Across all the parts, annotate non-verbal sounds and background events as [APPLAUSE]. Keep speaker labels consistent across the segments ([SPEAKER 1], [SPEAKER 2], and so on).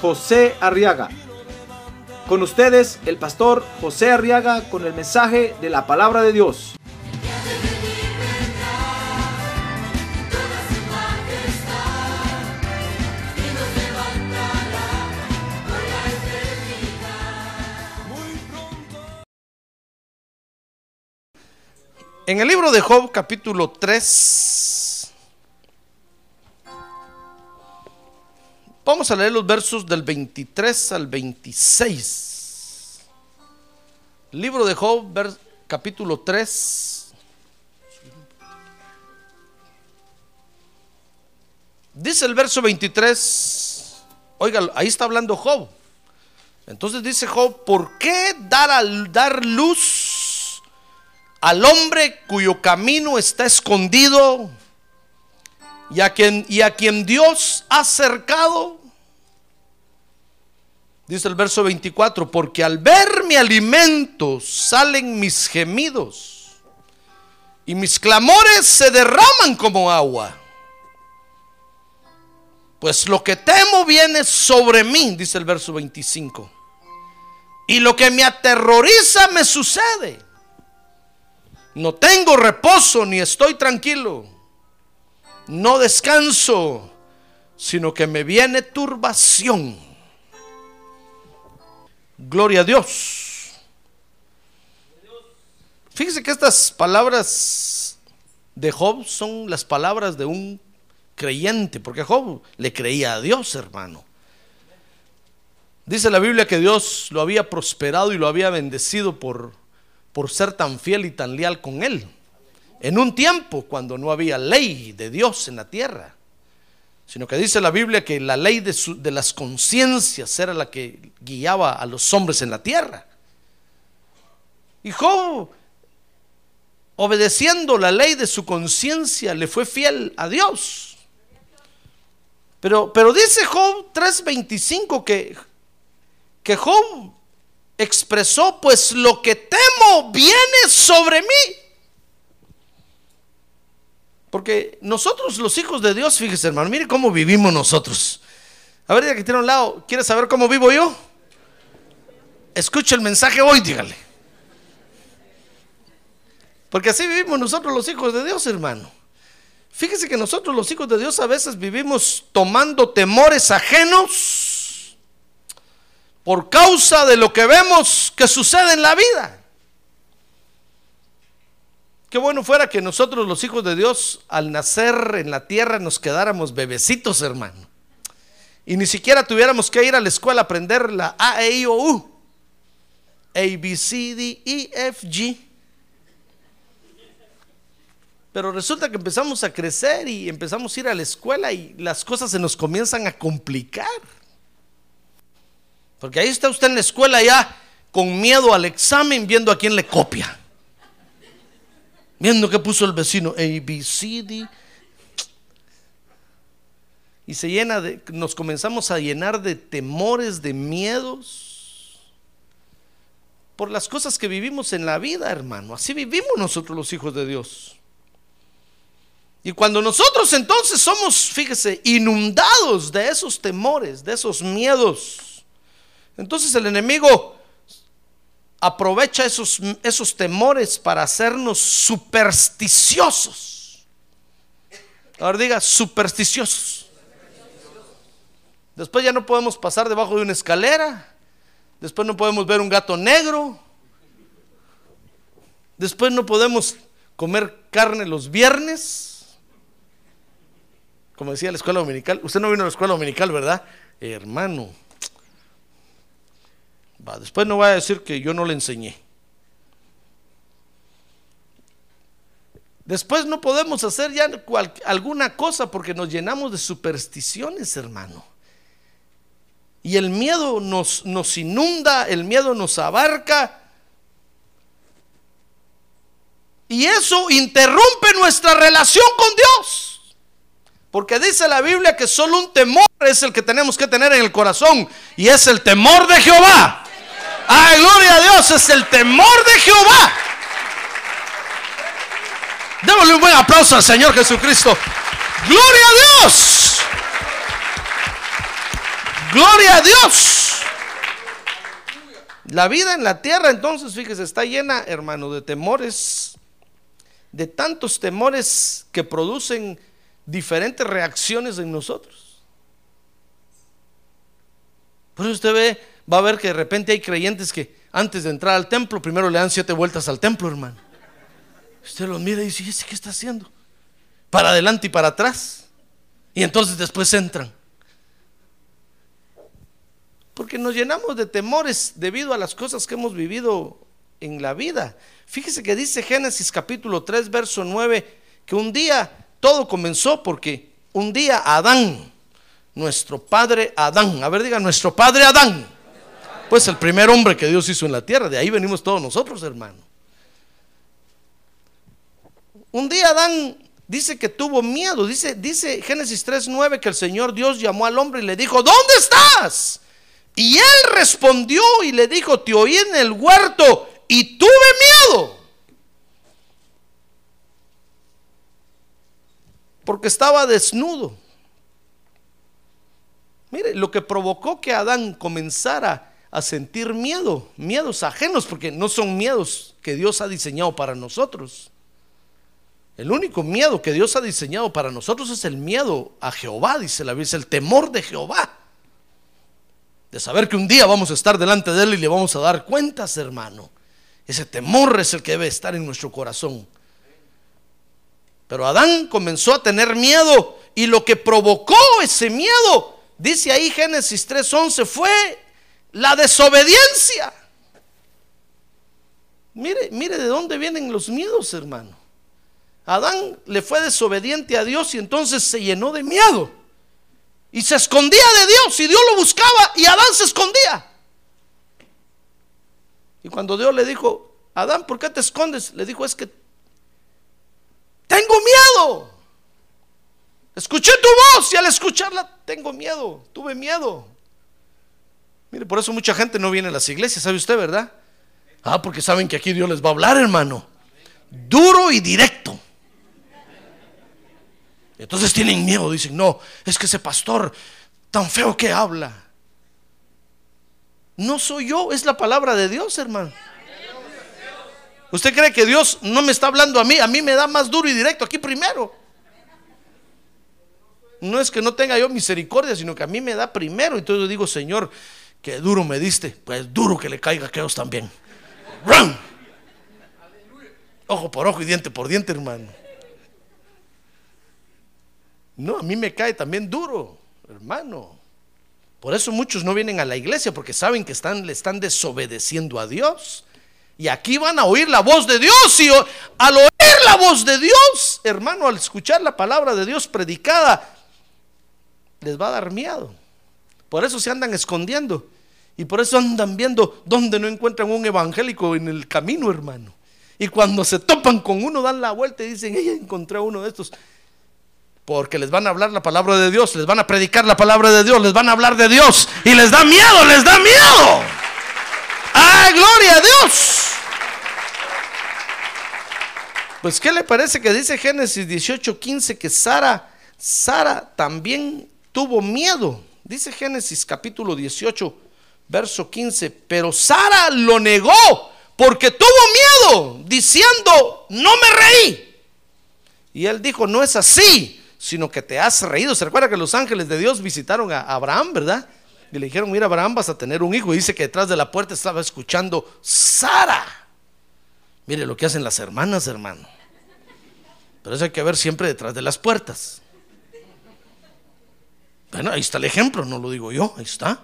[SPEAKER 1] José Arriaga. Con ustedes, el pastor José Arriaga con el mensaje de la palabra de Dios.
[SPEAKER 2] En el libro de Job capítulo 3, vamos a leer los versos del 23 al 26. Libro de Job capítulo 3. Dice el verso 23, oiga, ahí está hablando Job. Entonces dice Job, ¿por qué dar al dar luz al hombre cuyo camino está escondido y a quien, y a quien Dios ha cercado? Dice el verso 24, porque al ver mi alimento salen mis gemidos y mis clamores se derraman como agua. Pues lo que temo viene sobre mí, dice el verso 25. Y lo que me aterroriza me sucede. No tengo reposo ni estoy tranquilo. No descanso, sino que me viene turbación. Gloria a Dios. Fíjese que estas palabras de Job son las palabras de un creyente, porque Job le creía a Dios, hermano. Dice la Biblia que Dios lo había prosperado y lo había bendecido por, por ser tan fiel y tan leal con él. En un tiempo cuando no había ley de Dios en la tierra, sino que dice la Biblia que la ley de, su- de las conciencias era la que guiaba a los hombres en la tierra. Y Job, obedeciendo la ley de su conciencia, le fue fiel a Dios. Pero, pero dice Job 3:25 que, que Job expresó, pues lo que temo viene sobre mí. Porque nosotros los hijos de Dios, fíjese hermano, mire cómo vivimos nosotros. A ver, ya que tiene un lado, ¿quiere saber cómo vivo yo? Escuche el mensaje hoy, dígale. Porque así vivimos nosotros los hijos de Dios, hermano. Fíjese que nosotros los hijos de Dios a veces vivimos tomando temores ajenos por causa de lo que vemos que sucede en la vida. Qué bueno fuera que nosotros los hijos de Dios al nacer en la tierra nos quedáramos bebecitos, hermano. Y ni siquiera tuviéramos que ir a la escuela a aprender la A, E, I, O, U. A, B, C, D, E, F, G. Pero resulta que empezamos a crecer y empezamos a ir a la escuela y las cosas se nos comienzan a complicar. Porque ahí está usted en la escuela ya con miedo al examen viendo a quién le copia. Viendo que puso el vecino A, B, C, D. Y se llena de, nos comenzamos a llenar de temores, de miedos por las cosas que vivimos en la vida, hermano. Así vivimos nosotros los hijos de Dios. Y cuando nosotros entonces somos, fíjese, inundados de esos temores, de esos miedos, entonces el enemigo aprovecha esos, esos temores para hacernos supersticiosos. Ahora diga, supersticiosos. Después ya no podemos pasar debajo de una escalera. Después no podemos ver un gato negro. Después no podemos comer carne los viernes. Como decía la escuela dominical. Usted no vino a la escuela dominical, ¿verdad? hermano. Después no va a decir que yo no le enseñé. Después no podemos hacer ya alguna cosa porque nos llenamos de supersticiones, hermano. Y el miedo nos, nos inunda, el miedo nos abarca. Y eso interrumpe nuestra relación con Dios. Porque dice la Biblia que solo un temor es el que tenemos que tener en el corazón. Y es el temor de Jehová. Ay, gloria a Dios, es el temor de Jehová. Démosle un buen aplauso al Señor Jesucristo. Gloria a Dios. Gloria a Dios. La vida en la tierra entonces, fíjese, está llena, hermano, de temores, de tantos temores que producen diferentes reacciones en nosotros. Por eso usted ve, va a ver que de repente hay creyentes que antes de entrar al templo, primero le dan siete vueltas al templo, hermano. Usted los mira y dice, ¿y ese qué está haciendo? Para adelante y para atrás. Y entonces después entran. Porque nos llenamos de temores debido a las cosas que hemos vivido en la vida. Fíjese que dice Génesis capítulo 3, verso 9, que un día todo comenzó porque un día Adán, nuestro padre Adán, a ver diga, nuestro padre Adán, pues el primer hombre que Dios hizo en la tierra, de ahí venimos todos nosotros, hermano. Un día Adán dice que tuvo miedo, dice, dice Génesis 3, 9 que el Señor Dios llamó al hombre y le dijo, ¿dónde estás? Y él respondió y le dijo, te oí en el huerto y tuve miedo. Porque estaba desnudo. Mire, lo que provocó que Adán comenzara a sentir miedo, miedos ajenos, porque no son miedos que Dios ha diseñado para nosotros. El único miedo que Dios ha diseñado para nosotros es el miedo a Jehová, dice la Biblia, el temor de Jehová de saber que un día vamos a estar delante de Él y le vamos a dar cuentas, hermano. Ese temor es el que debe estar en nuestro corazón. Pero Adán comenzó a tener miedo y lo que provocó ese miedo, dice ahí Génesis 3:11, fue la desobediencia. Mire, mire de dónde vienen los miedos, hermano. Adán le fue desobediente a Dios y entonces se llenó de miedo. Y se escondía de Dios y Dios lo buscaba y Adán se escondía. Y cuando Dios le dijo, Adán, ¿por qué te escondes? Le dijo, es que tengo miedo. Escuché tu voz y al escucharla tengo miedo, tuve miedo. Mire, por eso mucha gente no viene a las iglesias, ¿sabe usted, verdad? Ah, porque saben que aquí Dios les va a hablar, hermano. Duro y directo. Entonces tienen miedo, dicen, no, es que ese pastor tan feo que habla. No soy yo, es la palabra de Dios, hermano. ¿Usted cree que Dios no me está hablando a mí? A mí me da más duro y directo aquí primero. No es que no tenga yo misericordia, sino que a mí me da primero. Entonces yo digo, Señor, que duro me diste. Pues duro que le caiga a aquellos también. Ojo por ojo y diente por diente, hermano. No, a mí me cae también duro, hermano. Por eso muchos no vienen a la iglesia porque saben que están, le están desobedeciendo a Dios. Y aquí van a oír la voz de Dios y al oír la voz de Dios, hermano, al escuchar la palabra de Dios predicada, les va a dar miedo. Por eso se andan escondiendo. Y por eso andan viendo dónde no encuentran un evangélico en el camino, hermano. Y cuando se topan con uno, dan la vuelta y dicen, ella encontré uno de estos porque les van a hablar la palabra de Dios, les van a predicar la palabra de Dios, les van a hablar de Dios y les da miedo, les da miedo. ¡Ay, gloria a Dios! Pues ¿qué le parece que dice Génesis 18:15 que Sara Sara también tuvo miedo? Dice Génesis capítulo 18, verso 15, pero Sara lo negó porque tuvo miedo, diciendo, "No me reí." Y él dijo, "No es así." sino que te has reído. Se recuerda que los ángeles de Dios visitaron a Abraham, ¿verdad? Y le dijeron, mira Abraham, vas a tener un hijo. Y dice que detrás de la puerta estaba escuchando Sara. Mire lo que hacen las hermanas, hermano. Pero eso hay que ver siempre detrás de las puertas. Bueno, ahí está el ejemplo, no lo digo yo, ahí está.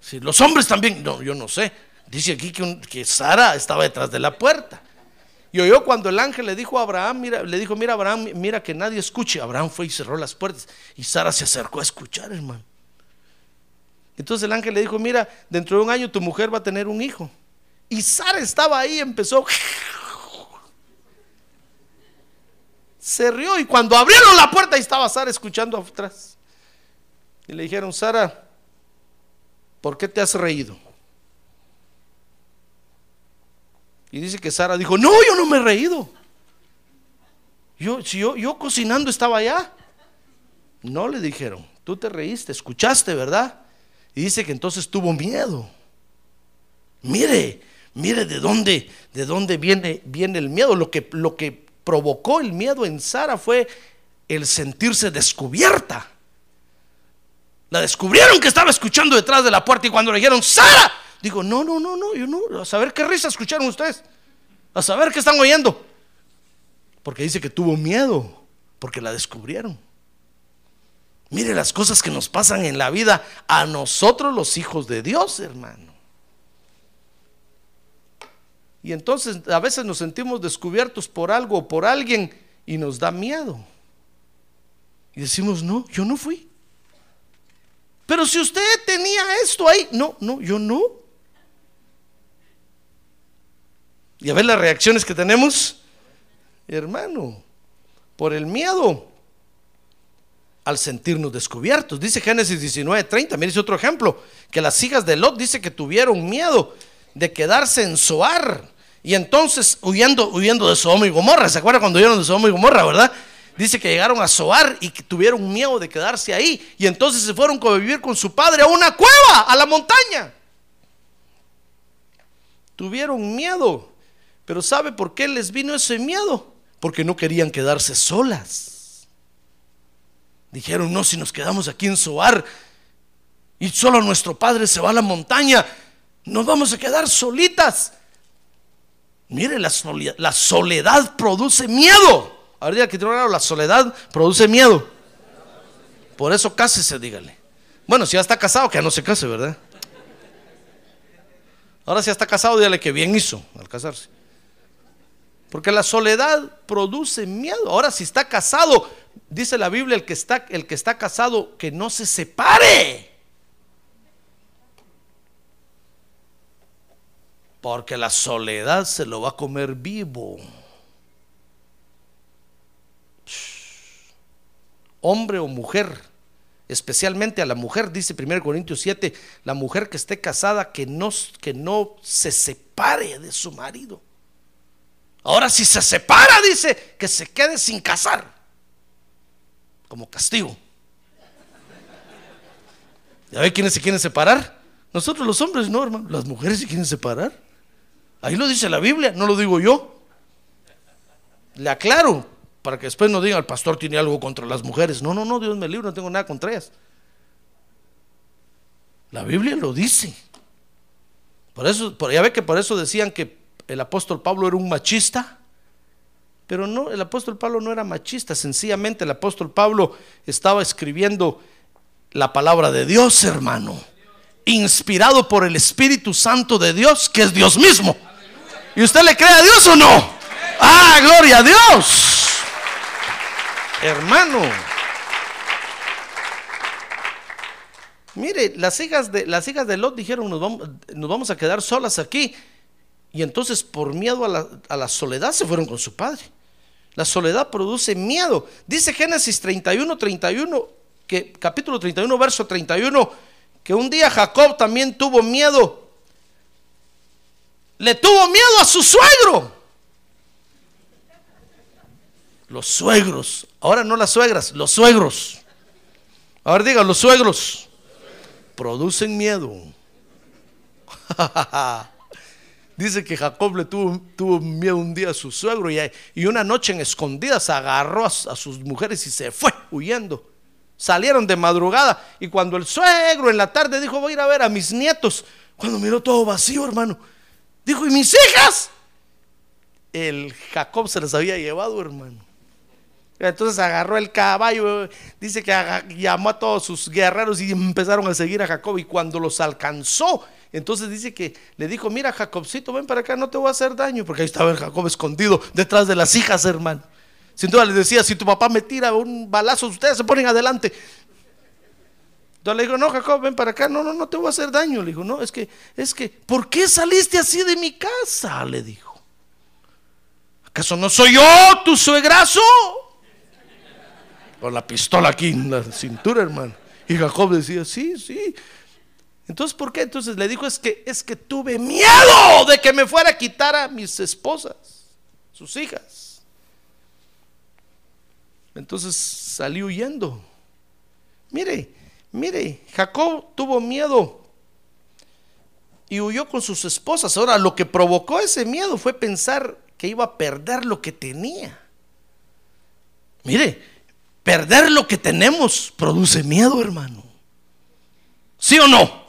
[SPEAKER 2] Si los hombres también, no, yo no sé. Dice aquí que, que Sara estaba detrás de la puerta. Y oyó cuando el ángel le dijo a Abraham, mira, le dijo, mira Abraham, mira que nadie escuche. Abraham fue y cerró las puertas y Sara se acercó a escuchar, hermano. Entonces el ángel le dijo, mira, dentro de un año tu mujer va a tener un hijo. Y Sara estaba ahí, empezó. Se rió y cuando abrieron la puerta, ahí estaba Sara escuchando atrás. Y le dijeron, Sara, ¿por qué te has reído? Y dice que Sara dijo, no, yo no me he reído. Yo, si yo, yo cocinando estaba allá. No le dijeron, tú te reíste, escuchaste, ¿verdad? Y dice que entonces tuvo miedo. Mire, mire de dónde, de dónde viene, viene el miedo. Lo que, lo que provocó el miedo en Sara fue el sentirse descubierta. La descubrieron que estaba escuchando detrás de la puerta y cuando le dijeron, Sara, digo, no, no, no, no, yo no, a saber qué risa escucharon ustedes, a saber qué están oyendo. Porque dice que tuvo miedo, porque la descubrieron. Mire las cosas que nos pasan en la vida a nosotros los hijos de Dios, hermano. Y entonces a veces nos sentimos descubiertos por algo o por alguien y nos da miedo. Y decimos, no, yo no fui. Pero si usted tenía esto ahí, no, no, yo no. Y a ver las reacciones que tenemos, hermano, por el miedo al sentirnos descubiertos. Dice Génesis 19:30, mire otro ejemplo, que las hijas de Lot dice que tuvieron miedo de quedarse en Zoar y entonces huyendo, huyendo de Sodoma y Gomorra. ¿Se acuerda cuando huyeron de Sodoma y Gomorra, verdad? Dice que llegaron a Zoar y que tuvieron miedo de quedarse ahí y entonces se fueron a vivir con su padre a una cueva, a la montaña. Tuvieron miedo, pero ¿sabe por qué les vino ese miedo? Porque no querían quedarse solas. Dijeron, no, si nos quedamos aquí en Soar y solo nuestro padre se va a la montaña, nos vamos a quedar solitas. Mire, la soledad produce miedo. Ahora que la soledad produce miedo. Por eso cásese, dígale. Bueno, si ya está casado, que ya no se case, ¿verdad? Ahora si ya está casado, dígale que bien hizo al casarse. Porque la soledad produce miedo. Ahora si está casado, dice la Biblia, el que está, el que está casado, que no se separe. Porque la soledad se lo va a comer vivo. Hombre o mujer, especialmente a la mujer, dice 1 Corintios 7, la mujer que esté casada, que no, que no se separe de su marido. Ahora si se separa, dice, que se quede sin casar como castigo. ¿Ya ve quiénes se quieren separar? Nosotros los hombres no, hermano. Las mujeres se quieren separar. Ahí lo dice la Biblia, no lo digo yo. Le aclaro, para que después no diga el pastor tiene algo contra las mujeres. No, no, no, Dios me libre, no tengo nada contra ellas. La Biblia lo dice. Por eso, ya ve que por eso decían que el apóstol Pablo era un machista. Pero no, el apóstol Pablo no era machista, sencillamente el apóstol Pablo estaba escribiendo la palabra de Dios, hermano, inspirado por el Espíritu Santo de Dios, que es Dios mismo. ¿Y usted le cree a Dios o no? Ah, gloria a Dios. Hermano. Mire, las hijas de, las hijas de Lot dijeron, nos vamos, nos vamos a quedar solas aquí. Y entonces por miedo a la, soledad se fueron con su padre. La soledad produce miedo. Dice Génesis 31, 31, que, capítulo 31, verso 31, que un día Jacob también tuvo miedo. Le tuvo miedo a su suegro. Los suegros. Ahora no las suegras, los suegros. Ahora diga, los suegros producen miedo. [LAUGHS] Dice que Jacob le tuvo, miedo un día a su suegro y, y una noche en escondidas agarró a, sus mujeres y se fue huyendo. Salieron de madrugada y cuando el suegro en la tarde dijo voy a ir a ver a mis nietos, cuando miró todo vacío hermano, dijo ¿y mis hijas? El Jacob se las había llevado hermano. Entonces agarró el caballo, dice que llamó a todos sus guerreros y empezaron a seguir a Jacob y cuando los alcanzó, entonces dice que le dijo, mira Jacobcito, ven para acá, no te voy a hacer daño, porque ahí estaba Jacob escondido detrás de las hijas, hermano. Sin duda le decía, si tu papá me tira un balazo, ustedes se ponen adelante. Entonces le digo, no, Jacob, ven para acá. No, no, no te voy a hacer daño. Le digo, no, es que, es que, ¿por qué saliste así de mi casa? Le dijo. ¿Acaso no soy yo tu suegrazo? Con la pistola aquí en la cintura, hermano. Y Jacob decía, sí, sí. Entonces, ¿por qué? Entonces le dijo, es que, es que tuve miedo de que me fuera a quitar a mis esposas, sus hijas. Entonces salió huyendo. Mire, mire, Jacob tuvo miedo y huyó con sus esposas. Ahora, lo que provocó ese miedo fue pensar que iba a perder lo que tenía. Mire, perder lo que tenemos produce miedo, hermano. ¿Sí o no?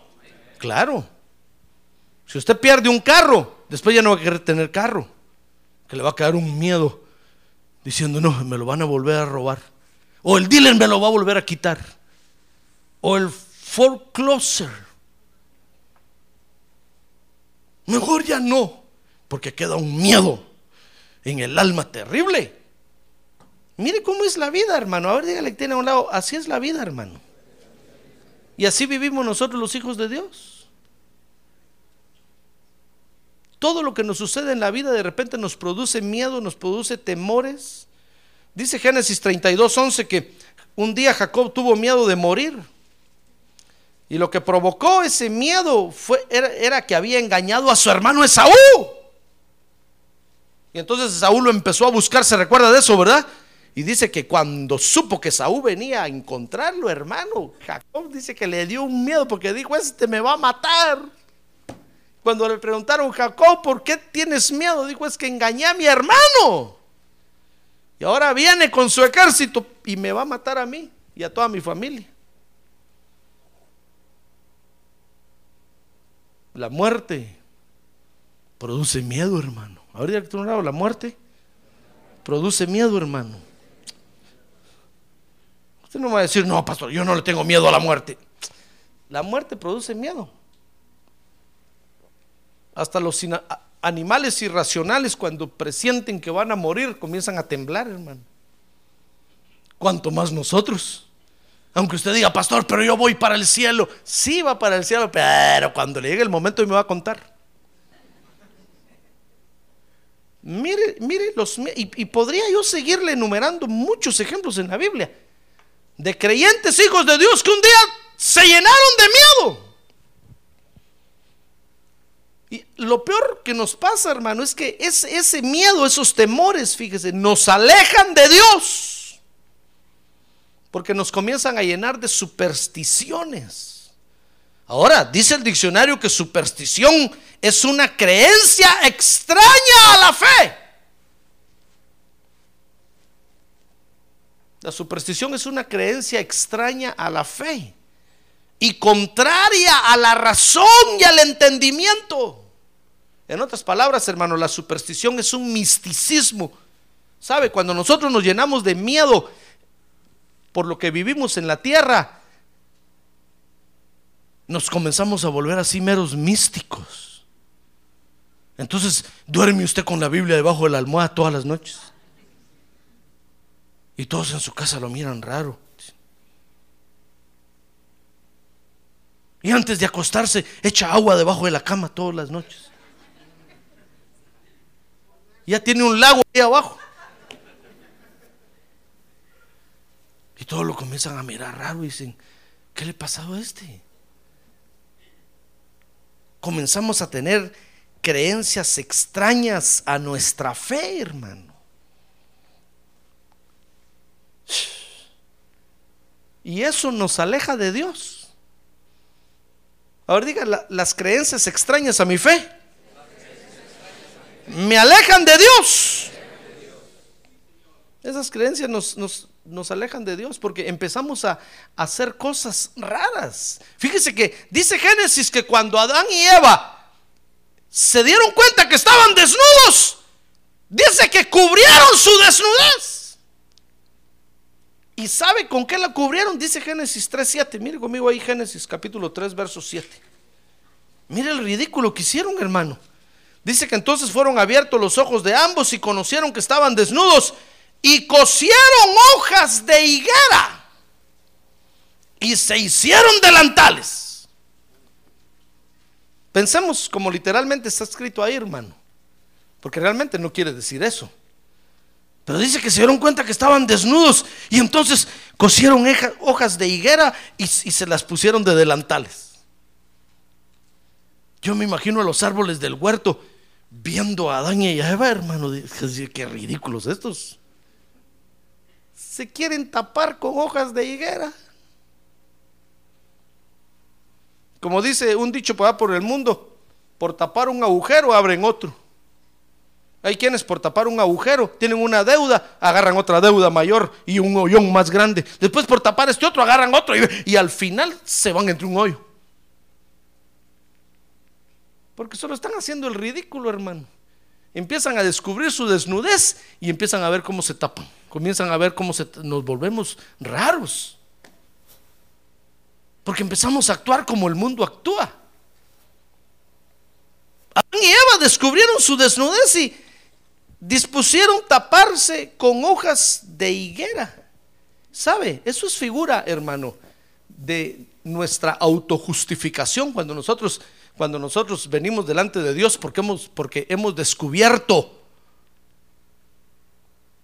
[SPEAKER 2] Claro. Si usted pierde un carro, después ya no va a querer tener carro. Que le va a quedar un miedo diciendo, no, me lo van a volver a robar. O el dealer me lo va a volver a quitar. O el forecloser. Mejor ya no, porque queda un miedo en el alma terrible. Mire cómo es la vida, hermano. A ver, dígale que tiene a un lado. Así es la vida, hermano. Y así vivimos nosotros los hijos de Dios. Todo lo que nos sucede en la vida de repente nos produce miedo, nos produce temores. Dice Génesis 32, 11 que un día Jacob tuvo miedo de morir. Y lo que provocó ese miedo fue, era, era que había engañado a su hermano Esaú. Y entonces Saúl lo empezó a buscar, se recuerda de eso, ¿verdad? Y dice que cuando supo que Saúl venía a encontrarlo, hermano, Jacob dice que le dio un miedo porque dijo, este me va a matar. Cuando le preguntaron, Jacob, ¿por qué tienes miedo? Dijo, es que engañé a mi hermano. Y ahora viene con su ejército y me va a matar a mí y a toda mi familia. La muerte produce miedo, hermano. Ahorita que lado, la muerte produce miedo, hermano. Usted no va a decir, no, pastor, yo no le tengo miedo a la muerte. La muerte produce miedo. Hasta los animales irracionales cuando presienten que van a morir comienzan a temblar, hermano. Cuanto más nosotros. Aunque usted diga, pastor, pero yo voy para el cielo. Sí va para el cielo, pero cuando le llegue el momento me va a contar. Mire, mire los y, podría yo seguirle enumerando muchos ejemplos en la Biblia de creyentes hijos de Dios que un día se llenaron de miedo. Y lo peor que nos pasa, hermano, es que ese, miedo, esos temores, fíjese, nos alejan de Dios. Porque nos comienzan a llenar de supersticiones. Ahora, dice el diccionario que superstición es una creencia extraña a la fe. La superstición es una creencia extraña a la fe y contraria a la razón y al entendimiento. En otras palabras, hermano, la superstición es un misticismo. ¿Sabe? Cuando nosotros nos llenamos de miedo por lo que vivimos en la tierra, nos comenzamos a volver así meros místicos. Entonces, duerme usted con la Biblia debajo de la almohada todas las noches. Y todos en su casa lo miran raro. Y antes de acostarse, echa agua debajo de la cama todas las noches. Ya tiene un lago ahí abajo. Y todos lo comienzan a mirar raro y dicen, ¿qué le ha pasado a este? comenzamos a tener creencias extrañas a nuestra fe, hermano. Y eso nos aleja de Dios. Ahora diga, las creencias extrañas a mi fe me alejan de Dios. Esas creencias nos, nos, nos alejan de Dios porque empezamos a, hacer cosas raras. Fíjese que dice Génesis que cuando Adán y Eva se dieron cuenta que estaban desnudos, dice que cubrieron su desnudez. ¿Y sabe con qué la cubrieron? Dice Génesis 3.7. Mire conmigo ahí Génesis capítulo 3, verso 7. Mire el ridículo que hicieron, hermano. Dice que entonces fueron abiertos los ojos de ambos y conocieron que estaban desnudos y cosieron hojas de higuera y se hicieron delantales. Pensemos como literalmente está escrito ahí, hermano, porque realmente no quiere decir eso. Pero dice que se dieron cuenta que estaban desnudos y entonces cosieron hojas de higuera y, se las pusieron de delantales. Yo me imagino a los árboles del huerto viendo a Adán y a Eva, hermano. Qué ridículos estos. Se quieren tapar con hojas de higuera. Como dice un dicho por el mundo, por tapar un agujero abren otro. Hay quienes por tapar un agujero tienen una deuda, agarran otra deuda mayor y un hoyón más grande. Después por tapar este otro agarran otro y, al final se van entre un hoyo. Porque solo están haciendo el ridículo, hermano. Empiezan a descubrir su desnudez y empiezan a ver cómo se tapan. Comienzan a ver cómo nos volvemos raros. Porque empezamos a actuar como el mundo actúa. Adán y Eva descubrieron su desnudez y dispusieron taparse con hojas de higuera. ¿Sabe? Eso es figura, hermano, de nuestra autojustificación cuando nosotros cuando nosotros venimos delante de Dios porque hemos, porque hemos descubierto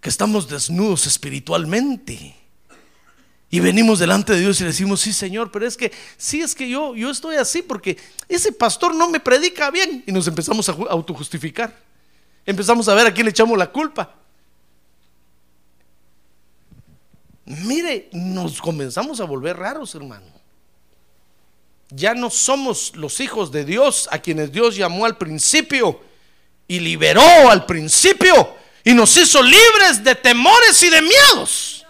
[SPEAKER 2] que estamos desnudos espiritualmente. Y venimos delante de Dios y decimos, sí Señor, pero es que, sí es que yo, yo estoy así porque ese pastor no me predica bien. Y nos empezamos a autojustificar. Empezamos a ver a quién le echamos la culpa. Mire, nos comenzamos a volver raros, hermano ya no somos los hijos de Dios a quienes Dios llamó al principio y liberó al principio y nos hizo libres de temores y de miedos.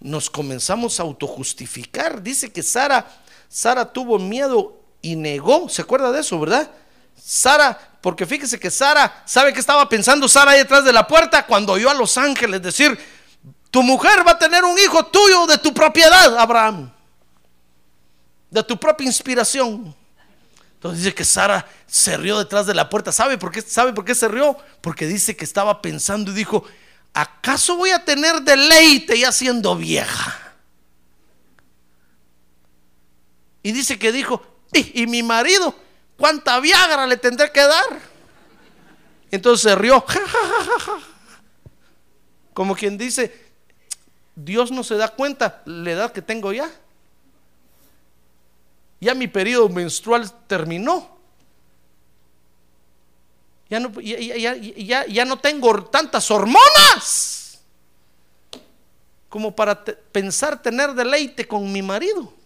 [SPEAKER 2] Nos comenzamos a autojustificar. Dice que Sara, Sara tuvo miedo y negó. ¿Se acuerda de eso, verdad? Sara, porque fíjese que Sara, ¿sabe qué estaba pensando Sara ahí detrás de la puerta cuando oyó a los ángeles decir, tu mujer va a tener un hijo tuyo de tu propiedad, Abraham. De tu propia inspiración. Entonces dice que Sara se rió detrás de la puerta. ¿Sabe por qué? ¿Sabe por qué se rió? Porque dice que estaba pensando y dijo, ¿acaso voy a tener deleite ya siendo vieja? Y dice que dijo, ¿y, mi marido? ¿Cuánta Viagra le tendré que dar? Entonces se rió. Como quien dice, Dios no se da cuenta la edad que tengo ya. Ya mi periodo menstrual terminó. Ya no, ya, no tengo tantas hormonas como para pensar tener deleite con mi marido.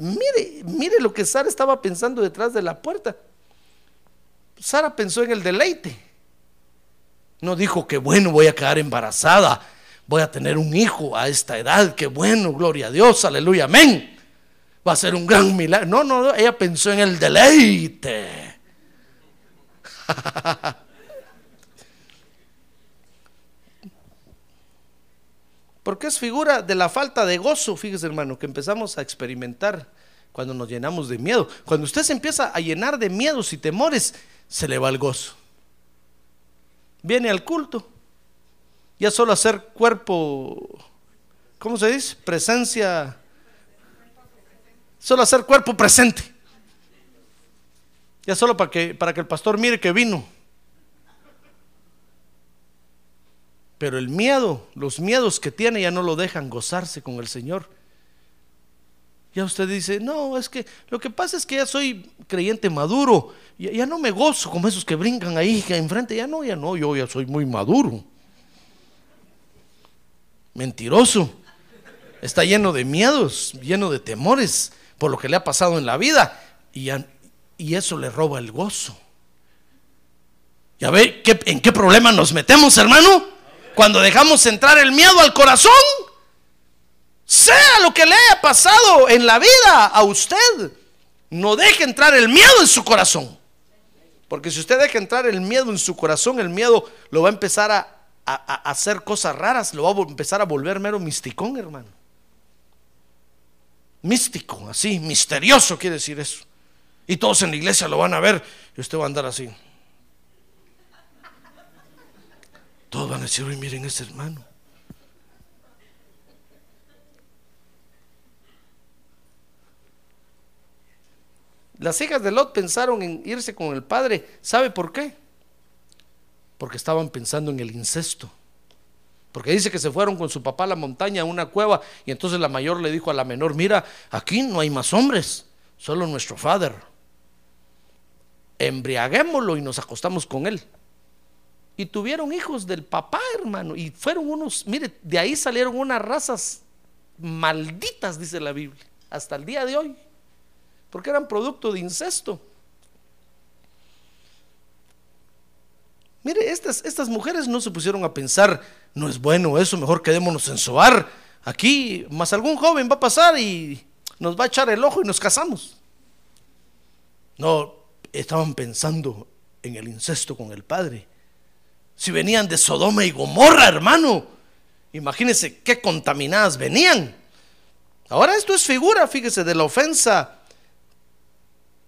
[SPEAKER 2] Mire, mire lo que Sara estaba pensando detrás de la puerta. Sara pensó en el deleite. No dijo que bueno, voy a quedar embarazada, voy a tener un hijo a esta edad, que bueno, gloria a Dios, aleluya, amén. Va a ser un gran milagro. No, no, ella pensó en el deleite. [LAUGHS] Porque es figura de la falta de gozo, fíjese hermano, que empezamos a experimentar cuando nos llenamos de miedo. Cuando usted se empieza a llenar de miedos y temores, se le va el gozo viene al culto. Ya solo hacer cuerpo, ¿cómo se dice? Presencia. Solo hacer cuerpo presente. Ya solo para que, para que el pastor mire que vino. Pero el miedo, los miedos que tiene ya no lo dejan gozarse con el Señor. Ya usted dice, no, es que lo que pasa es que ya soy creyente maduro, ya, ya no me gozo como esos que brincan ahí enfrente, ya no, ya no, yo ya soy muy maduro. Mentiroso. Está lleno de miedos, lleno de temores por lo que le ha pasado en la vida y, y eso le roba el gozo. ¿Ya ve en qué problema nos metemos, hermano? Cuando dejamos entrar el miedo al corazón sea lo que le haya pasado en la vida a usted, no deje entrar el miedo en su corazón. Porque si usted deja entrar el miedo en su corazón, el miedo lo va a empezar a, hacer cosas raras, lo va a empezar a volver mero misticón, hermano. Místico, así, misterioso quiere decir eso. Y todos en la iglesia lo van a ver y usted va a andar así. Todos van a decir, uy, miren ese hermano. Las hijas de Lot pensaron en irse con el padre. ¿Sabe por qué? Porque estaban pensando en el incesto. Porque dice que se fueron con su papá a la montaña, a una cueva, y entonces la mayor le dijo a la menor, mira, aquí no hay más hombres, solo nuestro father. Embriaguémoslo y nos acostamos con él. Y tuvieron hijos del papá, hermano, y fueron unos, mire, de ahí salieron unas razas malditas, dice la Biblia, hasta el día de hoy porque eran producto de incesto. Mire, estas, estas mujeres no se pusieron a pensar, no es bueno eso, mejor quedémonos en Soar. Aquí, más algún joven va a pasar y nos va a echar el ojo y nos casamos. No, estaban pensando en el incesto con el padre. Si venían de Sodoma y Gomorra, hermano, imagínense qué contaminadas venían. Ahora esto es figura, fíjese, de la ofensa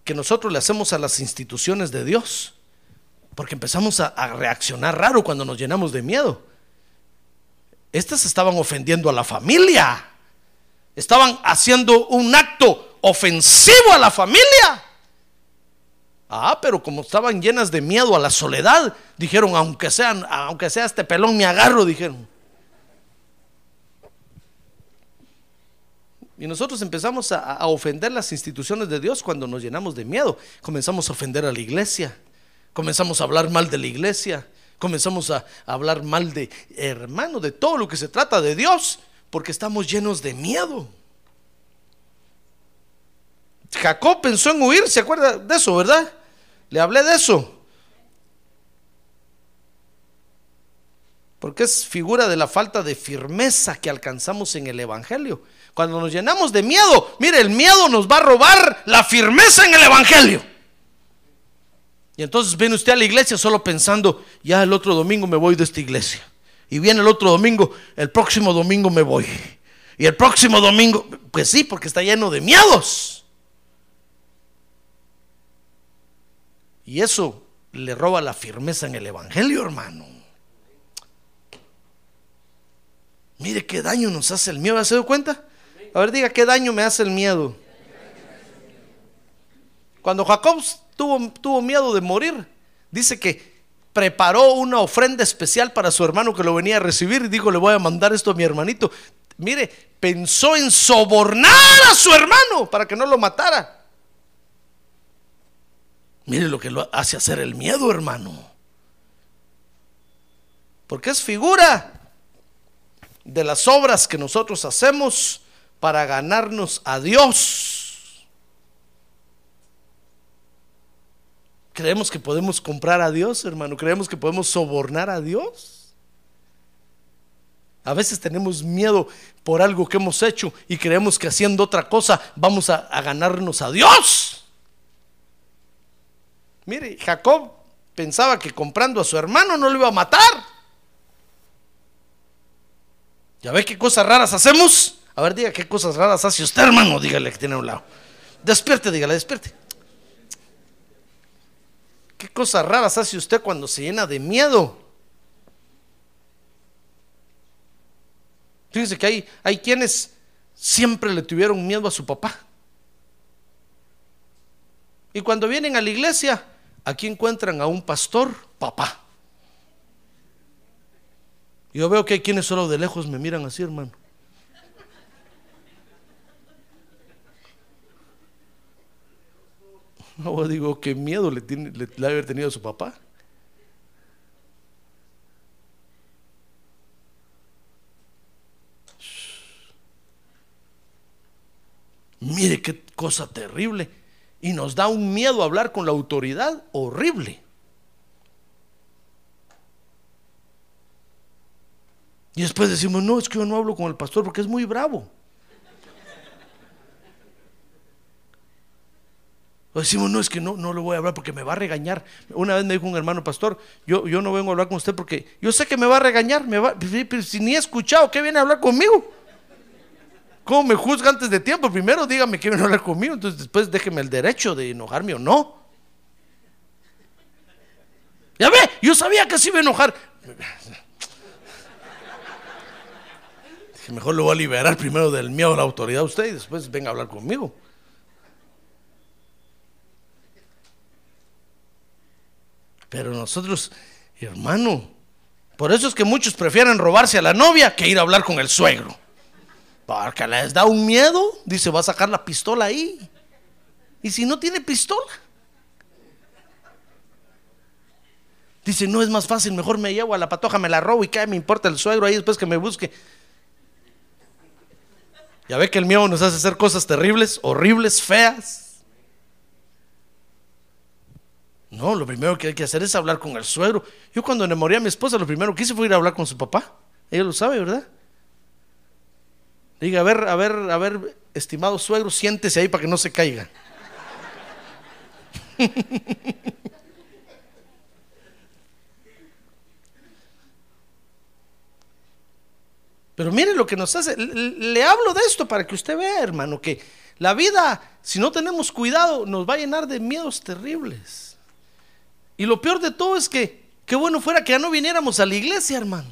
[SPEAKER 2] que nosotros le hacemos a las instituciones de Dios. Porque empezamos a, reaccionar raro cuando nos llenamos de miedo. Estas estaban ofendiendo a la familia. Estaban haciendo un acto ofensivo a la familia. Ah, pero como estaban llenas de miedo a la soledad, dijeron, aunque sean, aunque sea este pelón me agarro, dijeron. Y nosotros empezamos a, ofender las instituciones de Dios cuando nos llenamos de miedo. Comenzamos a ofender a la iglesia. Comenzamos a hablar mal de la iglesia. Comenzamos a, hablar mal de hermano, de todo lo que se trata de Dios, porque estamos llenos de miedo. Jacob pensó en huir, ¿se acuerda de eso, verdad? Le hablé de eso. Porque es figura de la falta de firmeza que alcanzamos en el Evangelio. Cuando nos llenamos de miedo, mire, el miedo nos va a robar la firmeza en el Evangelio. Y entonces viene usted a la iglesia solo pensando, ya el otro domingo me voy de esta iglesia. Y viene el otro domingo, el próximo domingo me voy. Y el próximo domingo, pues sí, porque está lleno de miedos. Y eso le roba la firmeza en el Evangelio, hermano. Mire qué daño nos hace el miedo, ¿se dado cuenta? A ver, diga, ¿qué daño me hace el miedo? Cuando Jacob tuvo, tuvo miedo de morir, dice que preparó una ofrenda especial para su hermano que lo venía a recibir y dijo, le voy a mandar esto a mi hermanito. Mire, pensó en sobornar a su hermano para que no lo matara. Mire lo que lo hace hacer el miedo, hermano. Porque es figura de las obras que nosotros hacemos para ganarnos a Dios. Creemos que podemos comprar a Dios, hermano. Creemos que podemos sobornar a Dios. A veces tenemos miedo por algo que hemos hecho y creemos que haciendo otra cosa vamos a, a ganarnos a Dios. Mire, Jacob pensaba que comprando a su hermano no lo iba a matar. ¿Ya ve qué cosas raras hacemos? A ver, diga qué cosas raras hace usted, hermano. Dígale que tiene a un lado. Despierte, dígale, despierte. ¿Qué cosas raras hace usted cuando se llena de miedo? Fíjense que hay, hay quienes siempre le tuvieron miedo a su papá. Y cuando vienen a la iglesia, aquí encuentran a un pastor, papá. Yo veo que hay quienes solo de lejos me miran así, hermano. [LAUGHS] No, digo, qué miedo le, tiene, le, haber tenido a su papá. Mire qué cosa terrible. Y nos da un miedo hablar con la autoridad horrible. Y después decimos, no, es que yo no hablo con el pastor porque es muy bravo. Decimos, no, es que no, no le voy a hablar porque me va a regañar. Una vez me dijo un hermano pastor, yo, yo no vengo a hablar con usted porque yo sé que me va a regañar, me va, si ni he escuchado, ¿qué viene a hablar conmigo? ¿Cómo me juzga antes de tiempo? Primero dígame que viene a hablar conmigo, entonces después déjeme el derecho de enojarme o no. Ya ve, yo sabía que se iba a enojar. Mejor lo voy a liberar primero del miedo a la autoridad a usted y después venga a hablar conmigo. Pero nosotros, hermano, por eso es que muchos prefieren robarse a la novia que ir a hablar con el suegro. Porque les da un miedo, dice, va a sacar la pistola ahí. Y si no tiene pistola, dice, no es más fácil, mejor me llevo a la patoja, me la robo y qué me importa el suegro ahí después que me busque. Ya ve que el miedo nos hace hacer cosas terribles, horribles, feas. No, lo primero que hay que hacer es hablar con el suegro. Yo cuando enamoré a mi esposa, lo primero que hice fue ir a hablar con su papá. Ella lo sabe, ¿verdad? Diga, a ver, a ver, a ver, estimado suegro, siéntese ahí para que no se caiga. [LAUGHS] Pero mire lo que nos hace. Le hablo de esto para que usted vea, hermano, que la vida, si no tenemos cuidado, nos va a llenar de miedos terribles. Y lo peor de todo es que, qué bueno fuera que ya no viniéramos a la iglesia, hermano.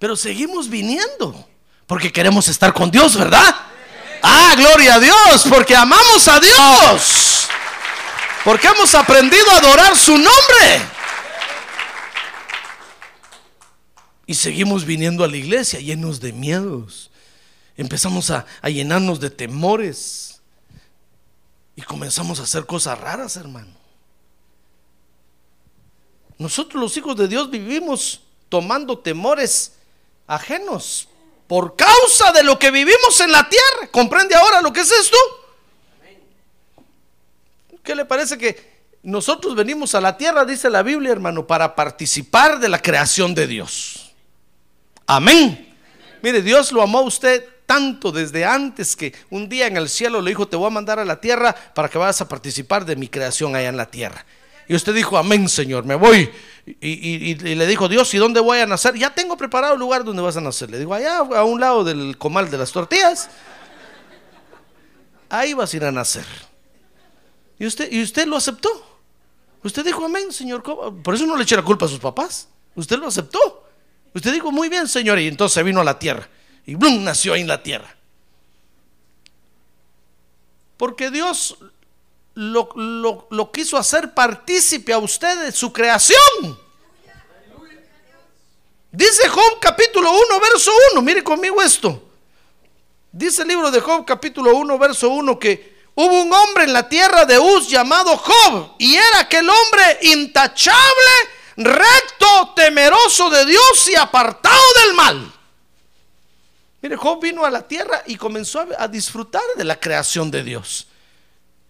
[SPEAKER 2] Pero seguimos viniendo, porque queremos estar con Dios, ¿verdad? Ah, gloria a Dios, porque amamos a Dios. Porque hemos aprendido a adorar su nombre. Y seguimos viniendo a la iglesia llenos de miedos. Empezamos a, llenarnos de temores. Y comenzamos a hacer cosas raras, hermano. Nosotros los hijos de Dios vivimos tomando temores ajenos por causa de lo que vivimos en la tierra. ¿Comprende ahora lo que es esto? ¿Qué le parece que nosotros venimos a la tierra, dice la Biblia, hermano, para participar de la creación de Dios? Amén. Mire, Dios lo amó a usted tanto desde antes que un día en el cielo le dijo, te voy a mandar a la tierra para que vayas a participar de mi creación allá en la tierra. Y usted dijo, amén, Señor, me voy. Y, le dijo, Dios, ¿y dónde voy a nacer? Ya tengo preparado el lugar donde vas a nacer. Le digo, allá a un lado del comal de las tortillas. Ahí vas a ir a nacer. Y usted, y usted lo aceptó. Usted dijo, amén, Señor. Por eso no le eché la culpa a sus papás. Usted lo aceptó. Usted dijo, muy bien, Señor. Y entonces vino a la tierra. Y Blum nació ahí en la tierra. Porque Dios lo, quiso hacer partícipe a usted de su creación. Dice Job capítulo 1, verso 1, mire conmigo esto. Dice el libro de Job capítulo 1, verso 1 que hubo un hombre en la tierra de Uz llamado Job y era aquel hombre intachable, recto, temeroso de Dios y apartado del mal. Mire, Job vino a la tierra y comenzó a disfrutar de la creación de Dios.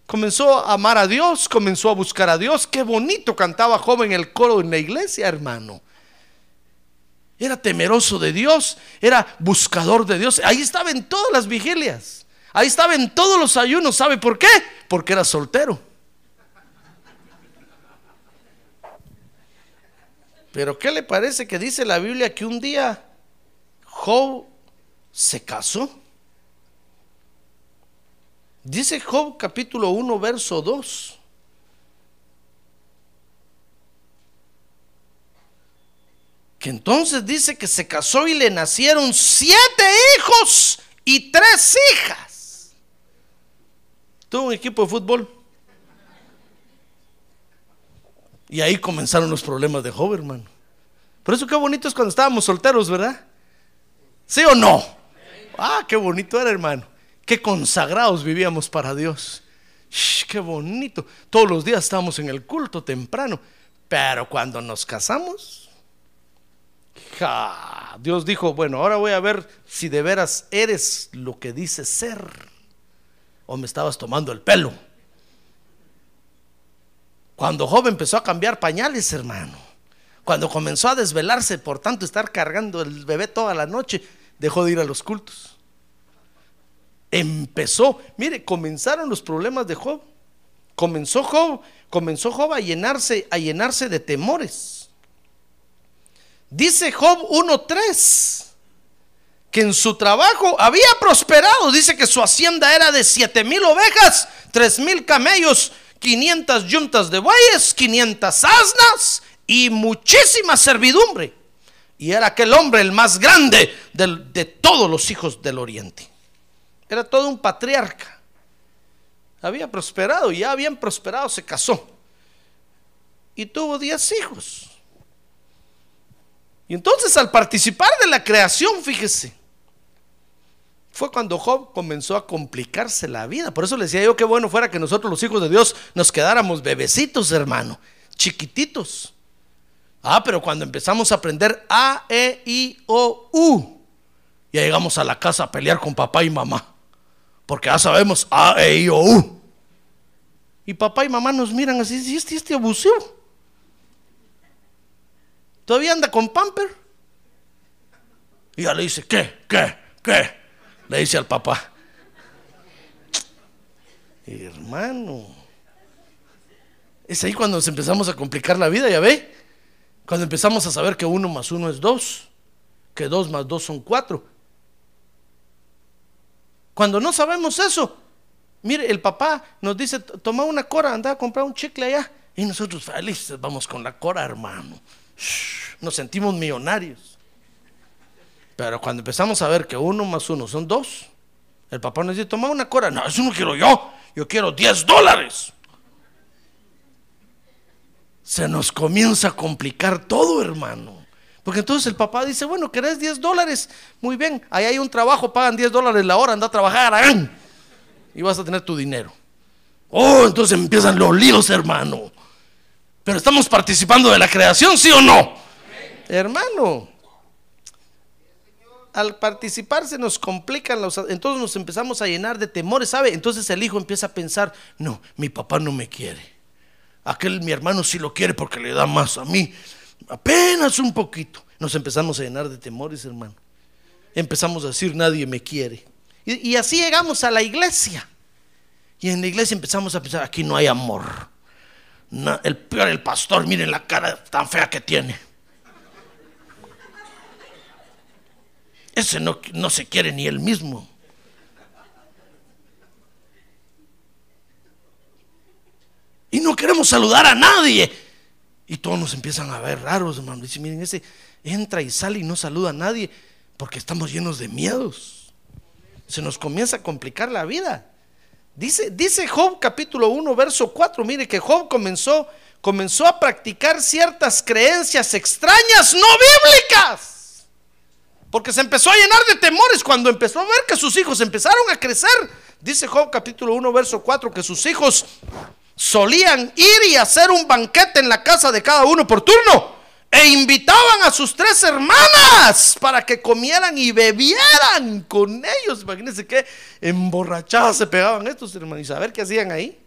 [SPEAKER 2] Comenzó a amar a Dios, comenzó a buscar a Dios. Qué bonito cantaba joven el coro en la iglesia, hermano. Era temeroso de Dios, era buscador de Dios. Ahí estaba en todas las vigilias. Ahí estaba en todos los ayunos. ¿Sabe por qué? Porque era soltero. Pero ¿qué le parece que dice la Biblia que un día Job se casó? Dice Job capítulo 1, verso 2. Que entonces dice que se casó y le nacieron siete hijos y tres hijas. Tuvo un equipo de fútbol. Y ahí comenzaron los problemas de Job, hermano. Por eso qué bonito es cuando estábamos solteros, ¿verdad? ¿Sí o no? Ah, qué bonito era, hermano. Qué consagrados vivíamos para Dios. qué bonito. Todos los días estábamos en el culto temprano. Pero cuando nos casamos, Dios dijo, bueno, ahora voy a ver si de veras eres lo que dices ser. O me estabas tomando el pelo. Cuando joven empezó a cambiar pañales, hermano. Cuando comenzó a desvelarse por tanto estar cargando el bebé toda la noche, dejó de ir a los cultos empezó, mire, comenzaron los problemas de Job. Comenzó Job, comenzó Job a llenarse, a llenarse de temores. Dice Job 1:3 que en su trabajo había prosperado. Dice que su hacienda era de siete mil ovejas, tres mil camellos, 500 yuntas de bueyes, 500 asnas y muchísima servidumbre. Y era aquel hombre el más grande del- de todos los hijos del oriente. Era todo un patriarca. Había prosperado, ya habían prosperado, se casó. Y tuvo 10 hijos. Y entonces al participar de la creación, fíjese, fue cuando Job comenzó a complicarse la vida. Por eso le decía yo, qué bueno fuera que nosotros los hijos de Dios nos quedáramos bebecitos, hermano, chiquititos. Ah, pero cuando empezamos a aprender A, E, I, O, U, ya llegamos a la casa a pelear con papá y mamá. Porque ya sabemos A, E, I, O, U. Y papá y mamá nos miran así, ¿y este, este abusivo? ¿Todavía anda con pamper? Y ya le dice, ¿qué? ¿Qué? ¿Qué? Le dice al papá. Hermano. Es ahí cuando nos empezamos a complicar la vida, ¿ya ve? Cuando empezamos a saber que uno más uno es dos, que dos más dos son cuatro. Cuando no sabemos eso, mire, el papá nos dice, toma una cora, anda a comprar un chicle allá. Y nosotros felices vamos con la cora, hermano. Nos sentimos millonarios. Pero cuando empezamos a ver que uno más uno son dos, el papá nos dice, toma una cora. No, eso no quiero yo. Yo quiero 10 dólares. Se nos comienza a complicar todo, hermano. Porque entonces el papá dice, bueno, ¿querés 10 dólares? Muy bien, ahí hay un trabajo, pagan 10 dólares la hora, anda a trabajar, ¡arán! y vas a tener tu dinero. Oh, entonces empiezan los líos, hermano. Pero estamos participando de la creación, ¿sí o no? Hermano, al participar se nos complican los... Entonces nos empezamos a llenar de temores, ¿sabe? Entonces el hijo empieza a pensar, no, mi papá no me quiere. Aquel mi hermano sí lo quiere porque le da más a mí. Apenas un poquito. Nos empezamos a llenar de temores, hermano. Empezamos a decir, nadie me quiere. Y, así llegamos a la iglesia. Y en la iglesia empezamos a pensar, aquí no hay amor. Na- el peor, el pastor, miren la cara tan fea que tiene. Ese no, no se quiere ni él mismo. Y no queremos saludar a nadie. Y todos nos empiezan a ver raros, hermano. Dice, miren, ese entra y sale y no saluda a nadie porque estamos llenos de miedos. Se nos comienza a complicar la vida. Dice, dice Job capítulo 1, verso 4, mire que Job comenzó, comenzó a practicar ciertas creencias extrañas, no bíblicas. Porque se empezó a llenar de temores cuando empezó a ver que sus hijos empezaron a crecer. Dice Job capítulo 1, verso 4, que sus hijos solían ir y hacer un banquete en la casa de cada uno por turno. E invitaban a sus tres hermanas para que comieran y bebieran con ellos. Imagínense qué emborrachadas se pegaban estos hermanos. Y saber qué hacían ahí.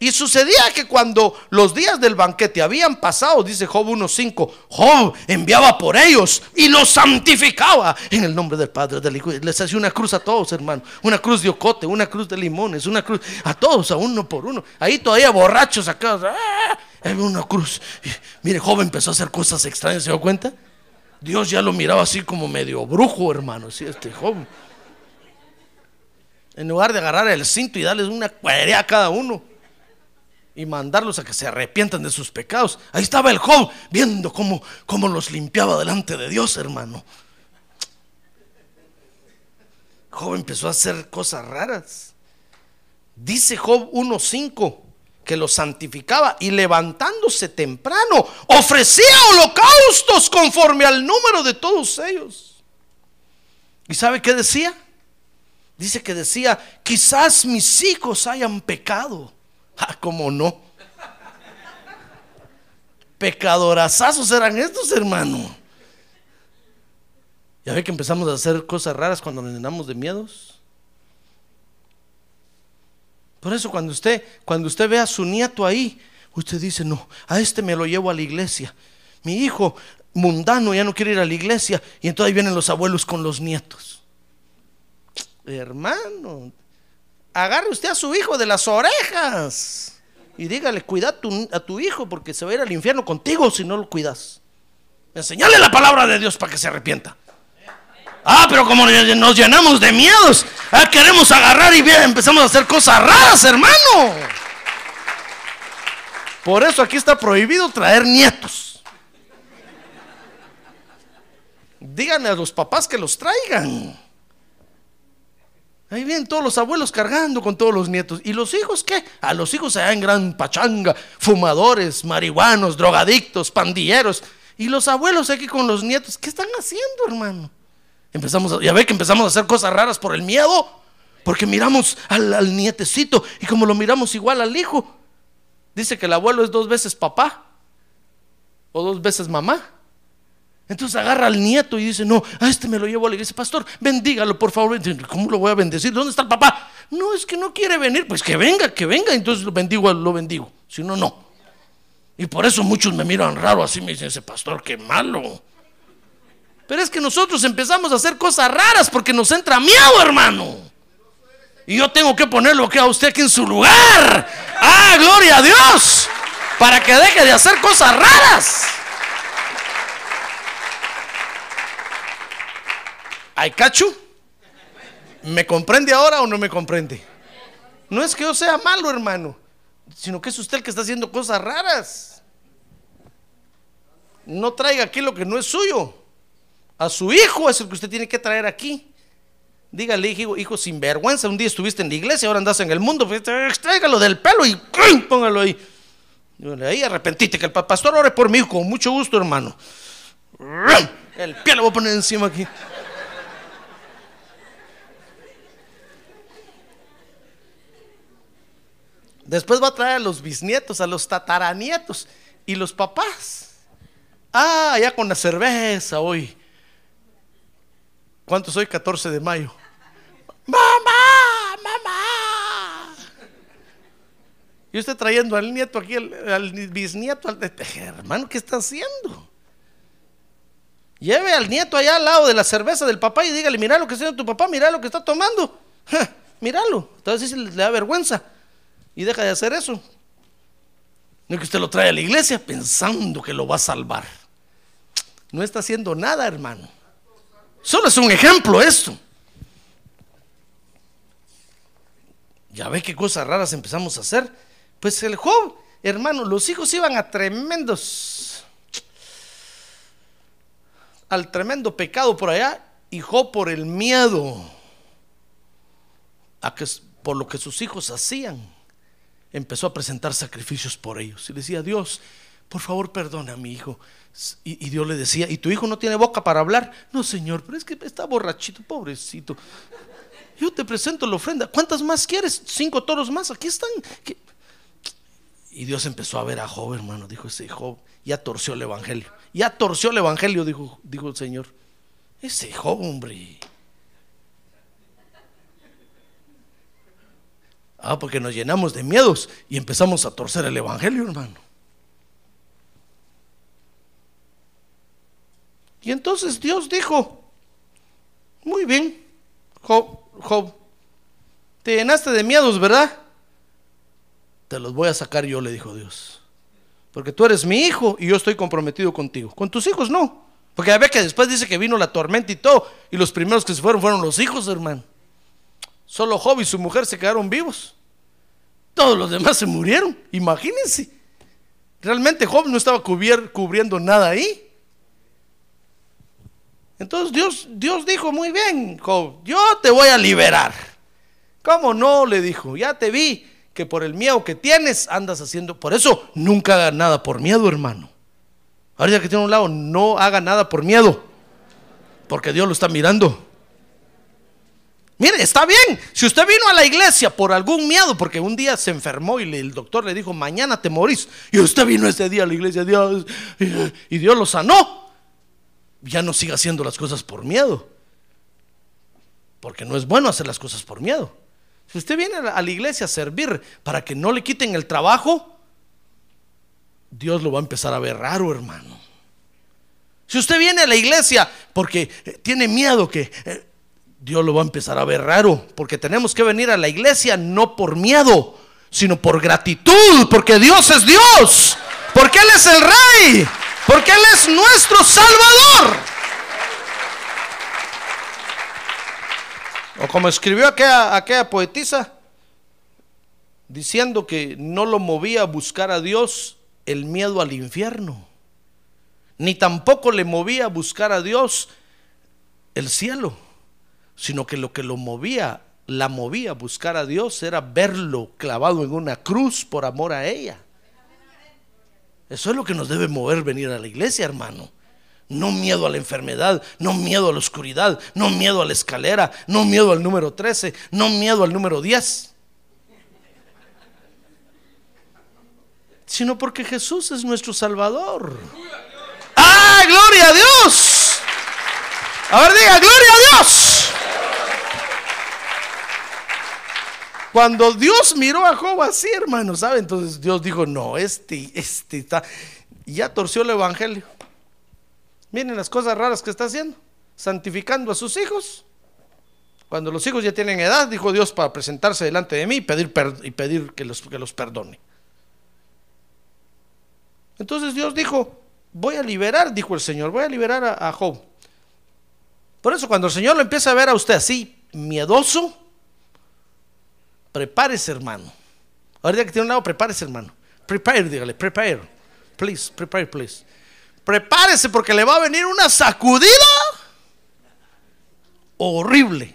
[SPEAKER 2] Y sucedía que cuando los días del banquete habían pasado, dice Job 1.5, Job enviaba por ellos y los santificaba en el nombre del Padre, del Hijo. Les hacía una cruz a todos, hermano. Una cruz de ocote, una cruz de limones, una cruz a todos, a uno por uno. Ahí todavía borrachos acá. ¡ah! Una cruz. Mire, Job empezó a hacer cosas extrañas, ¿se dio cuenta? Dios ya lo miraba así como medio brujo, hermano. Sí, este Job. En lugar de agarrar el cinto y darles una cuerea a cada uno y mandarlos a que se arrepientan de sus pecados. Ahí estaba el Job viendo cómo, cómo los limpiaba delante de Dios, hermano. Job empezó a hacer cosas raras. Dice Job 1.5 que los santificaba y levantándose temprano ofrecía holocaustos conforme al número de todos ellos. ¿Y sabe qué decía? Dice que decía, quizás mis hijos hayan pecado. Ah, ¿cómo no? Pecadorazazos eran estos, hermano. Ya ve que empezamos a hacer cosas raras cuando nos llenamos de miedos. Por eso cuando usted, cuando usted ve a su nieto ahí, usted dice, no, a este me lo llevo a la iglesia. Mi hijo mundano ya no quiere ir a la iglesia y entonces ahí vienen los abuelos con los nietos. Hermano, agarre usted a su hijo de las orejas y dígale, cuida a tu, a tu hijo porque se va a ir al infierno contigo si no lo cuidas. Enseñale la palabra de Dios para que se arrepienta. Ah, pero como nos llenamos de miedos, ah, queremos agarrar y empezamos a hacer cosas raras, hermano. Por eso aquí está prohibido traer nietos. díganle a los papás que los traigan. Ahí vienen todos los abuelos cargando con todos los nietos. ¿Y los hijos qué? A los hijos allá en gran pachanga, fumadores, marihuanos, drogadictos, pandilleros. Y los abuelos aquí con los nietos, ¿qué están haciendo, hermano? Empezamos a, ya ve que empezamos a hacer cosas raras por el miedo. Porque miramos al nietecito y como lo miramos igual al hijo, dice que el abuelo es dos veces papá o dos veces mamá. Entonces agarra al nieto y dice, no, a este me lo llevo a la iglesia, pastor, bendígalo por favor. ¿Cómo lo voy a bendecir? ¿Dónde está el papá? No, es que no quiere venir, pues que venga, que venga, entonces lo bendigo, lo bendigo. Si no, no. Y por eso muchos me miran raro así, me dicen, ese pastor, qué malo. Pero es que nosotros empezamos a hacer cosas raras porque nos entra miedo, hermano. Y yo tengo que ponerlo que a usted aquí en su lugar. Ah, gloria a Dios. Para que deje de hacer cosas raras. ¿Ay, cacho? ¿Me comprende ahora o no me comprende? No es que yo sea malo, hermano, sino que es usted el que está haciendo cosas raras. No traiga aquí lo que no es suyo. A su hijo es el que usted tiene que traer aquí. Dígale, hijo, hijo sinvergüenza, un día estuviste en la iglesia, ahora andas en el mundo, pues, tráigalo del pelo y póngalo ahí. Ahí arrepentite, que el pastor ore por mí con mucho gusto, hermano. El pie lo voy a poner encima aquí. Después va a traer a los bisnietos, a los tataranietos y los papás. Ah, ya con la cerveza hoy. ¿Cuánto soy? 14 de mayo. Mamá, mamá. Y usted trayendo al nieto aquí, al, bisnieto, al, hermano, ¿qué está haciendo? Lleve al nieto allá al lado de la cerveza del papá y dígale, mira lo que está haciendo tu papá, mira lo que está tomando. [LAUGHS] míralo. Entonces le da vergüenza y deja de hacer eso. No es que usted lo trae a la iglesia pensando que lo va a salvar. No está haciendo nada, hermano. Solo es un ejemplo esto. Ya ve qué cosas raras empezamos a hacer. Pues el Job, hermano, los hijos iban a tremendos, al tremendo pecado por allá, y Job por el miedo a que, por lo que sus hijos hacían empezó a presentar sacrificios por ellos. Y le decía, Dios, por favor perdona a mi hijo. Y, Dios le decía, ¿y tu hijo no tiene boca para hablar? No, Señor, pero es que está borrachito, pobrecito. Yo te presento la ofrenda. ¿Cuántas más quieres? Cinco toros más, aquí están. Y Dios empezó a ver a Job, hermano. Dijo ese Job, ya torció el evangelio. Ya torció el evangelio, dijo, dijo el Señor. Ese Job, hombre. Ah, porque nos llenamos de miedos y empezamos a torcer el Evangelio, hermano. Y entonces Dios dijo, muy bien, Job, Job, te llenaste de miedos, ¿verdad? Te los voy a sacar yo, le dijo Dios. Porque tú eres mi hijo y yo estoy comprometido contigo. Con tus hijos no. Porque ya ve que después dice que vino la tormenta y todo. Y los primeros que se fueron fueron los hijos, hermano. Solo Job y su mujer se quedaron vivos. Todos los demás se murieron. Imagínense. Realmente Job no estaba cubriendo nada ahí. Entonces Dios, Dios dijo, muy bien, Job, yo te voy a liberar. ¿Cómo no? Le dijo, ya te vi que por el miedo que tienes andas haciendo. Por eso nunca haga nada por miedo, hermano. Ahora que tiene un lado, no haga nada por miedo. Porque Dios lo está mirando. Mire, está bien. Si usted vino a la iglesia por algún miedo, porque un día se enfermó y el doctor le dijo, mañana te morís. Y usted vino ese día a la iglesia, Dios, y Dios lo sanó. Ya no siga haciendo las cosas por miedo. Porque no es bueno hacer las cosas por miedo. Si usted viene a la iglesia a servir para que no le quiten el trabajo, Dios lo va a empezar a ver raro, hermano. Si usted viene a la iglesia porque eh, tiene miedo que eh, Dios lo va a empezar a ver raro, porque tenemos que venir a la iglesia no por miedo, sino por gratitud, porque Dios es Dios, porque Él es el Rey, porque Él es nuestro Salvador. O como escribió aquella, aquella poetisa, diciendo que no lo movía a buscar a Dios el miedo al infierno, ni tampoco le movía a buscar a Dios el cielo, sino que lo que lo movía, la movía a buscar a Dios era verlo clavado en una cruz por amor a ella. Eso es lo que nos debe mover venir a la iglesia, hermano. No miedo a la enfermedad, no miedo a la oscuridad, no miedo a la escalera, no miedo al número 13, no miedo al número 10. Sino porque Jesús es nuestro Salvador. ¡Ah, gloria a Dios! A ver, diga, gloria a Dios. Cuando Dios miró a Job así, hermano, ¿sabe? Entonces Dios dijo, no, este, este está, ya torció el evangelio. Miren las cosas raras que está haciendo, santificando a sus hijos. Cuando los hijos ya tienen edad, dijo Dios para presentarse delante de mí y pedir, y pedir que, los, que los perdone. Entonces Dios dijo, voy a liberar, dijo el Señor, voy a liberar a, a Job. Por eso cuando el Señor lo empieza a ver a usted así, miedoso, prepárese hermano. Ahorita que tiene un lado, prepárese hermano. Prepare, dígale, prepare. Please, prepare, please. Prepárese porque le va a venir una sacudida horrible.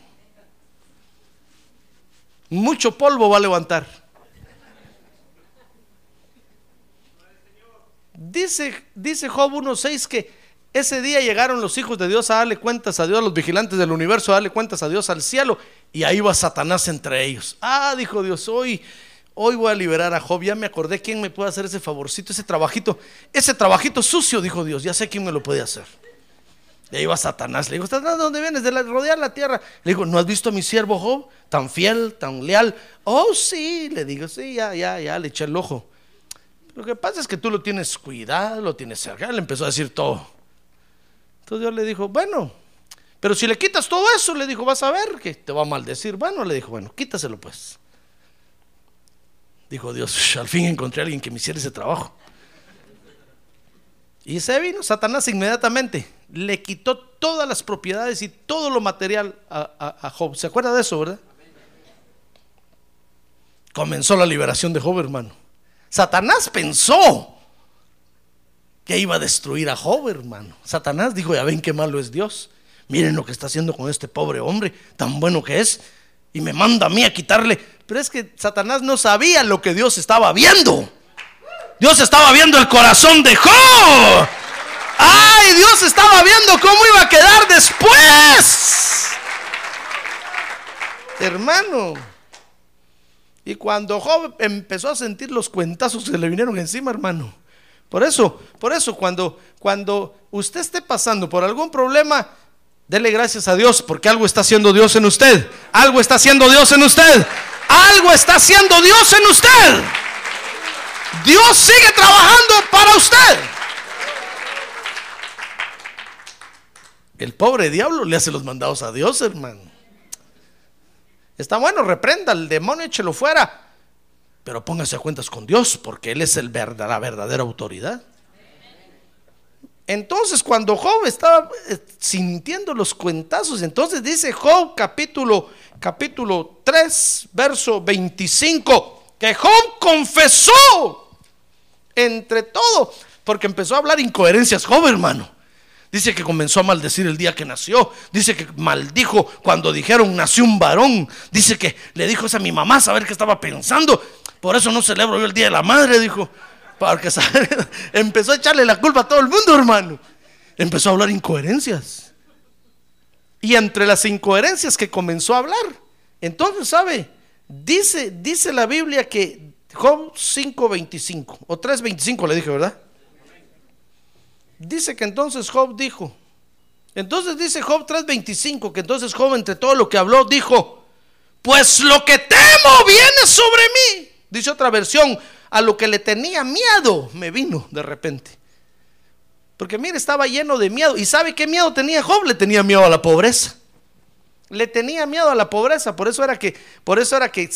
[SPEAKER 2] Mucho polvo va a levantar. Dice, dice Job 1.6 que ese día llegaron los hijos de Dios a darle cuentas a Dios, los vigilantes del universo a darle cuentas a Dios al cielo, y ahí va Satanás entre ellos. Ah, dijo Dios, hoy, hoy voy a liberar a Job, ya me acordé quién me puede hacer ese favorcito, ese trabajito, ese trabajito sucio, dijo Dios, ya sé quién me lo puede hacer. Y ahí va Satanás, le dijo, ¿Satanás de dónde vienes? De rodear la tierra. Le dijo, ¿no has visto a mi siervo Job? Tan fiel, tan leal. Oh, sí, le digo, sí, ya, ya, ya, le eché el ojo. Lo que pasa es que tú lo tienes cuidado, lo tienes cerca. Le empezó a decir todo. Dios le dijo, bueno, pero si le quitas todo eso, le dijo, vas a ver que te va a maldecir. Bueno, le dijo, bueno, quítaselo pues. Dijo Dios, al fin encontré a alguien que me hiciera ese trabajo. Y se vino Satanás inmediatamente, le quitó todas las propiedades y todo lo material a, a Job. ¿Se acuerda de eso, verdad? Comenzó la liberación de Job, hermano. Satanás pensó que iba a destruir a Job, hermano. Satanás dijo, ya ven qué malo es Dios. Miren lo que está haciendo con este pobre hombre, tan bueno que es. Y me manda a mí a quitarle. Pero es que Satanás no sabía lo que Dios estaba viendo. Dios estaba viendo el corazón de Job. Ay, Dios estaba viendo cómo iba a quedar después. Hermano. Y cuando Job empezó a sentir los cuentazos que le vinieron encima, hermano por eso, por eso cuando, cuando usted esté pasando por algún problema, dele gracias a Dios porque algo está haciendo Dios en usted. Algo está haciendo Dios en usted. Algo está haciendo Dios en usted. Dios sigue trabajando para usted. El pobre diablo le hace los mandados a Dios, hermano. Está bueno, reprenda al demonio, échelo fuera. Pero póngase a cuentas con Dios, porque Él es la verdadera autoridad. Entonces, cuando Job estaba eh, sintiendo los cuentazos, entonces dice Job capítulo, capítulo 3, verso 25, que Job confesó entre todo, porque empezó a hablar incoherencias Job, hermano. Dice que comenzó a maldecir el día que nació. Dice que maldijo cuando dijeron nació un varón. Dice que le dijo a mi mamá, saber qué estaba pensando. Por eso no celebro yo el Día de la Madre, dijo. Porque [LAUGHS] empezó a echarle la culpa a todo el mundo, hermano. Empezó a hablar incoherencias. Y entre las incoherencias que comenzó a hablar, entonces, ¿sabe? Dice, dice la Biblia que Job 5.25 o 3.25 le dije, ¿verdad? Dice que entonces Job dijo, entonces dice Job 3.25, que entonces Job entre todo lo que habló dijo, pues lo que temo viene sobre mí. Dice otra versión, a lo que le tenía miedo me vino de repente. Porque mire, estaba lleno de miedo. ¿Y sabe qué miedo tenía Job? Le tenía miedo a la pobreza. Le tenía miedo a la pobreza, por eso era que por eso era que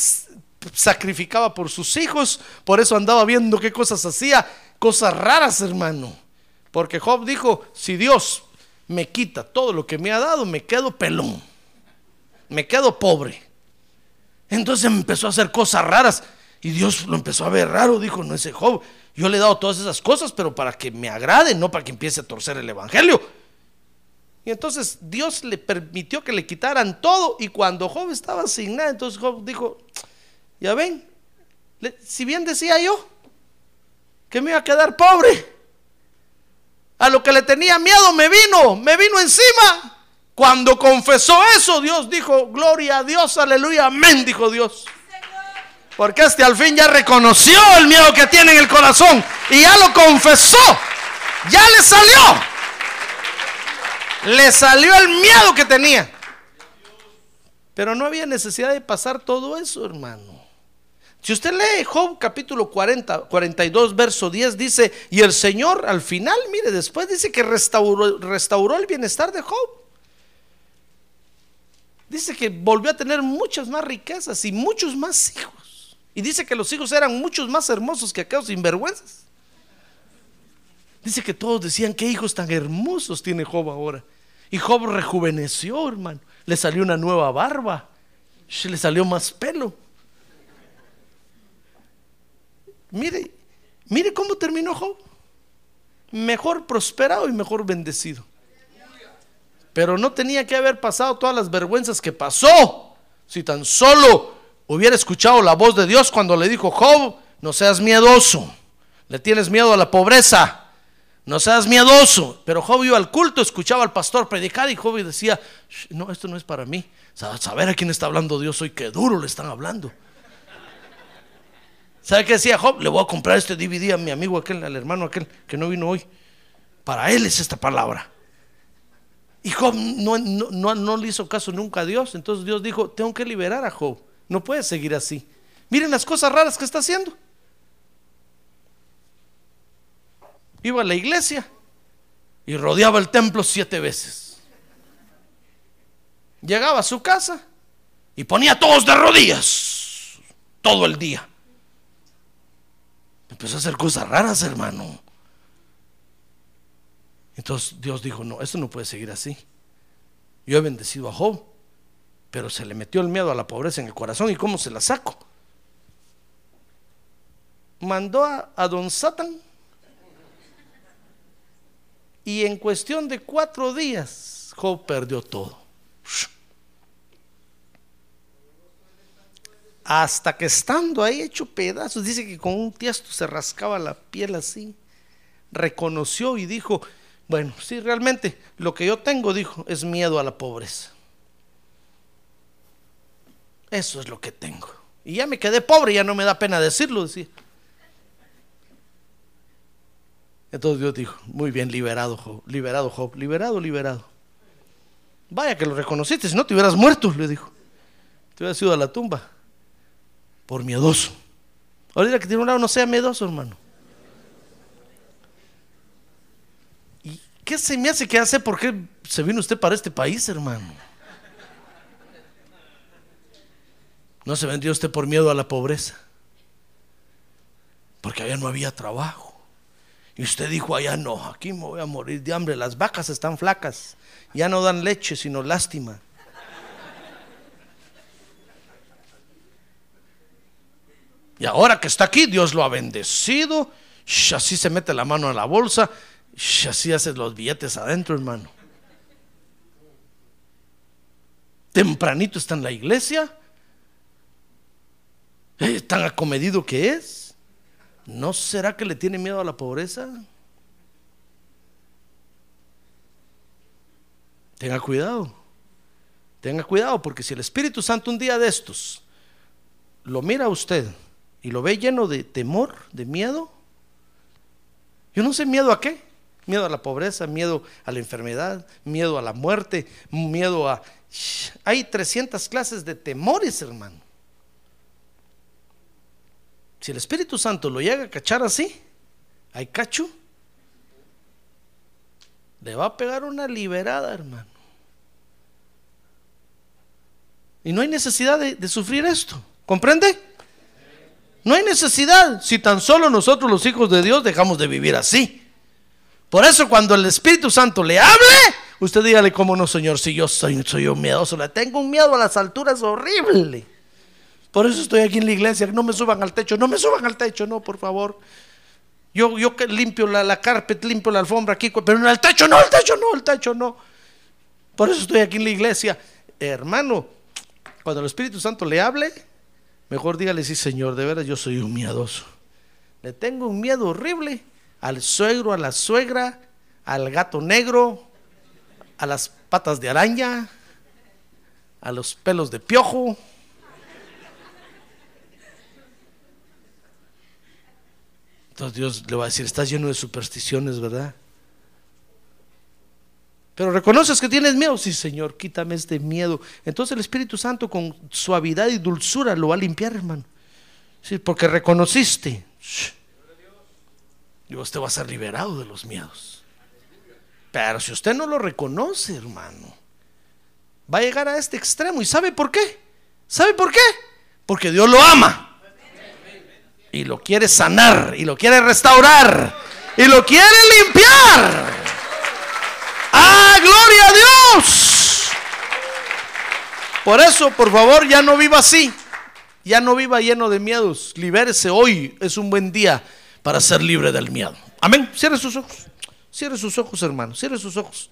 [SPEAKER 2] sacrificaba por sus hijos, por eso andaba viendo qué cosas hacía, cosas raras, hermano. Porque Job dijo, si Dios me quita todo lo que me ha dado, me quedo pelón. Me quedo pobre. Entonces empezó a hacer cosas raras. Y Dios lo empezó a ver raro, dijo, no ese Job, yo le he dado todas esas cosas, pero para que me agrade, no para que empiece a torcer el Evangelio. Y entonces Dios le permitió que le quitaran todo. Y cuando Job estaba sin nada, entonces Job dijo, ya ven, si bien decía yo que me iba a quedar pobre, a lo que le tenía miedo me vino, me vino encima. Cuando confesó eso, Dios dijo, gloria a Dios, aleluya, amén, dijo Dios. Porque este al fin ya reconoció el miedo que tiene en el corazón y ya lo confesó. Ya le salió. Le salió el miedo que tenía. Pero no había necesidad de pasar todo eso, hermano. Si usted lee Job capítulo 40, 42, verso 10, dice, y el Señor al final, mire, después dice que restauró, restauró el bienestar de Job. Dice que volvió a tener muchas más riquezas y muchos más hijos. Y dice que los hijos eran muchos más hermosos que aquellos sinvergüenzas. Dice que todos decían, qué hijos tan hermosos tiene Job ahora. Y Job rejuveneció, hermano. Le salió una nueva barba. Le salió más pelo. Mire, mire cómo terminó Job. Mejor prosperado y mejor bendecido. Pero no tenía que haber pasado todas las vergüenzas que pasó. Si tan solo hubiera escuchado la voz de Dios cuando le dijo, Job, no seas miedoso. Le tienes miedo a la pobreza. No seas miedoso. Pero Job iba al culto, escuchaba al pastor predicar y Job decía, "Sh, no, esto no es para mí. Sa- Saber a quién está hablando Dios hoy, qué duro le están hablando. ¿Sabe qué decía Job? Le voy a comprar este DVD a mi amigo aquel, al hermano aquel que no vino hoy. Para él es esta palabra. Y Job no, no, no, no le hizo caso nunca a Dios. Entonces Dios dijo, tengo que liberar a Job. No puede seguir así. Miren las cosas raras que está haciendo. Iba a la iglesia y rodeaba el templo siete veces. Llegaba a su casa y ponía todos de rodillas todo el día. Empezó a hacer cosas raras, hermano. Entonces Dios dijo, no, esto no puede seguir así. Yo he bendecido a Job, pero se le metió el miedo a la pobreza en el corazón y cómo se la saco. Mandó a, a don Satan y en cuestión de cuatro días Job perdió todo. Hasta que estando ahí hecho pedazos, dice que con un tiesto se rascaba la piel así. Reconoció y dijo, bueno, sí, realmente lo que yo tengo, dijo, es miedo a la pobreza. Eso es lo que tengo. Y ya me quedé pobre, ya no me da pena decirlo, decía. Entonces Dios dijo, muy bien, liberado Job, liberado Job, liberado, liberado. Vaya que lo reconociste, si no te hubieras muerto, le dijo. Te hubieras ido a la tumba. Por miedoso. Ahorita que tiene un lado, no sea miedoso, hermano. ¿Y qué se me hace que hace? ¿Por qué se vino usted para este país, hermano? No se vendió usted por miedo a la pobreza. Porque allá no había trabajo. Y usted dijo allá no, aquí me voy a morir de hambre. Las vacas están flacas. Ya no dan leche, sino lástima. Y ahora que está aquí, Dios lo ha bendecido. Así se mete la mano a la bolsa. Así hace los billetes adentro, hermano. Tempranito está en la iglesia. Tan acomedido que es. ¿No será que le tiene miedo a la pobreza? Tenga cuidado. Tenga cuidado porque si el Espíritu Santo un día de estos lo mira a usted y lo ve lleno de temor, de miedo, yo no sé miedo a qué. Miedo a la pobreza, miedo a la enfermedad, miedo a la muerte, miedo a... Hay 300 clases de temores, hermano. Si el Espíritu Santo lo llega a cachar así, hay cacho, le va a pegar una liberada, hermano. Y no hay necesidad de, sufrir esto, ¿comprende? No hay necesidad si tan solo nosotros los hijos de Dios dejamos de vivir así. Por eso cuando el Espíritu Santo le hable, usted dígale, ¿cómo no, Señor? Si yo soy, soy yo miedoso, le tengo un miedo a las alturas horrible. Por eso estoy aquí en la iglesia, no me suban al techo, no me suban al techo, no, por favor. Yo, yo limpio la, la carpet, limpio la alfombra aquí, pero en el techo no, el techo no, el techo no. Por eso estoy aquí en la iglesia. Hermano, cuando el Espíritu Santo le hable, mejor dígale, sí, Señor, de veras yo soy un miedoso. Le tengo un miedo horrible al suegro, a la suegra, al gato negro, a las patas de araña, a los pelos de piojo. Entonces Dios le va a decir, estás lleno de supersticiones, ¿verdad? Pero reconoces que tienes miedo. Sí, Señor, quítame este miedo. Entonces el Espíritu Santo con suavidad y dulzura lo va a limpiar, hermano. Sí, porque reconociste. Y usted va a ser liberado de los miedos. Pero si usted no lo reconoce, hermano, va a llegar a este extremo. ¿Y sabe por qué? ¿Sabe por qué? Porque Dios lo ama. Y lo quiere sanar. Y lo quiere restaurar. Y lo quiere limpiar. ¡Ah, gloria a Dios! Por eso, por favor, ya no viva así. Ya no viva lleno de miedos. Libérese hoy. Es un buen día para ser libre del miedo. Amén. Cierre sus ojos. Cierre sus ojos, hermano. Cierre sus ojos.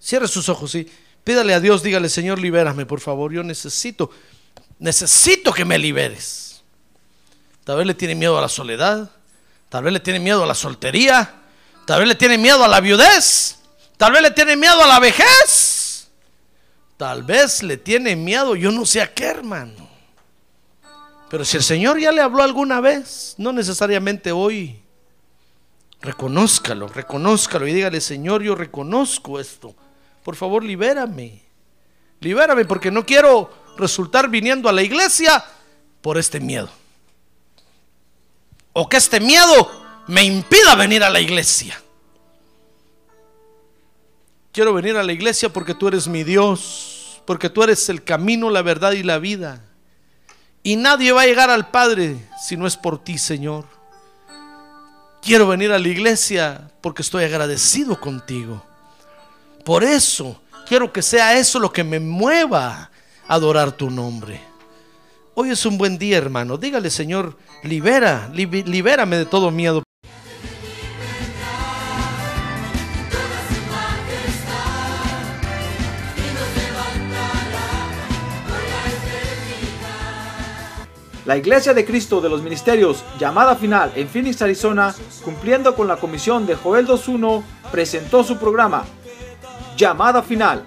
[SPEAKER 2] Cierre sus ojos, sí. Pídale a Dios, dígale, Señor, libérame, por favor. Yo necesito, necesito que me liberes. Tal vez le tiene miedo a la soledad. Tal vez le tiene miedo a la soltería. Tal vez le tiene miedo a la viudez. Tal vez le tiene miedo a la vejez. Tal vez le tiene miedo, yo no sé a qué, hermano. Pero si el Señor ya le habló alguna vez, no necesariamente hoy, reconózcalo, reconózcalo y dígale, Señor, yo reconozco esto. Por favor, libérame. Libérame porque no quiero resultar viniendo a la iglesia por este miedo. O que este miedo me impida venir a la iglesia. Quiero venir a la iglesia porque tú eres mi Dios, porque tú eres el camino, la verdad y la vida. Y nadie va a llegar al Padre si no es por ti, Señor. Quiero venir a la iglesia porque estoy agradecido contigo. Por eso quiero que sea eso lo que me mueva a adorar tu nombre. Hoy es un buen día, hermano. Dígale, Señor, libera, libérame de todo miedo.
[SPEAKER 1] La Iglesia de Cristo de los Ministerios, llamada final en Phoenix, Arizona, cumpliendo con la comisión de Joel 2.1, presentó su programa, Llamada Final.